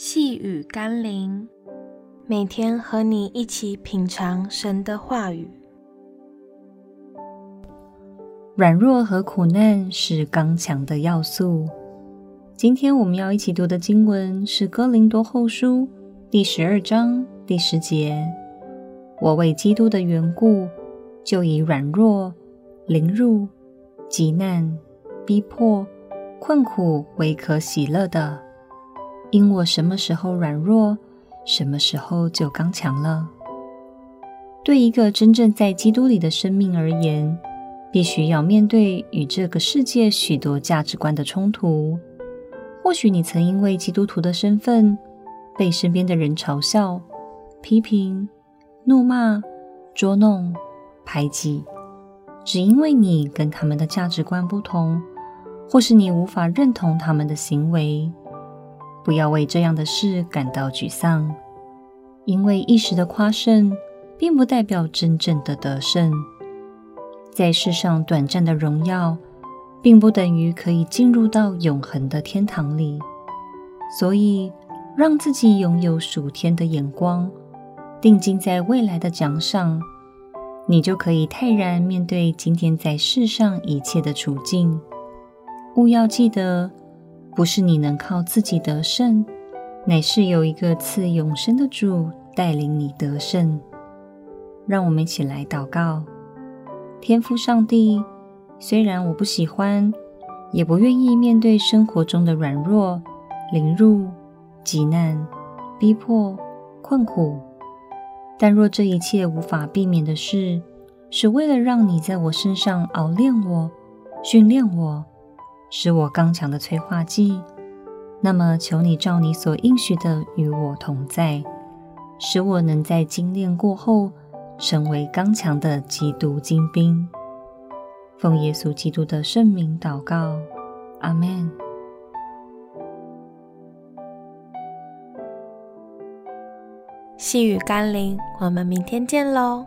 细雨甘霖，每天和你一起品尝神的话语。软弱和苦难是刚强的要素。今天我们要一起读的经文是《哥林多后书》第十二章第十节：“我为基督的缘故，就以软弱、凌辱、急难、逼迫、困苦为可喜乐的。”因我什么时候软弱，什么时候就刚强了。对一个真正在基督里的生命而言，必须要面对与这个世界许多价值观的冲突。或许你曾因为基督徒的身份，被身边的人嘲笑、批评、怒骂、捉弄、排挤，只因为你跟他们的价值观不同，或是你无法认同他们的行为。不要为这样的事感到沮丧，因为一时的夸胜，并不代表真正的得胜。在世上短暂的荣耀，并不等于可以进入到永恒的天堂里。所以，让自己拥有属天的眼光，定睛在未来的奖赏，你就可以泰然面对今天在世上一切的处境。务要记得。不是你能靠自己得胜，乃是有一个赐永生的主带领你得胜。让我们一起来祷告：天父上帝，虽然我不喜欢，也不愿意面对生活中的软弱、凌辱、急难、逼迫、困苦，但若这一切无法避免的事，是为了让你在我身上熬炼我、训练我。使我刚强的催化剂，那么求你照你所应许的与我同在，使我能在精炼过后成为刚强的基督精兵。奉耶稣基督的圣名祷告，阿们。细雨甘霖，我们明天见喽。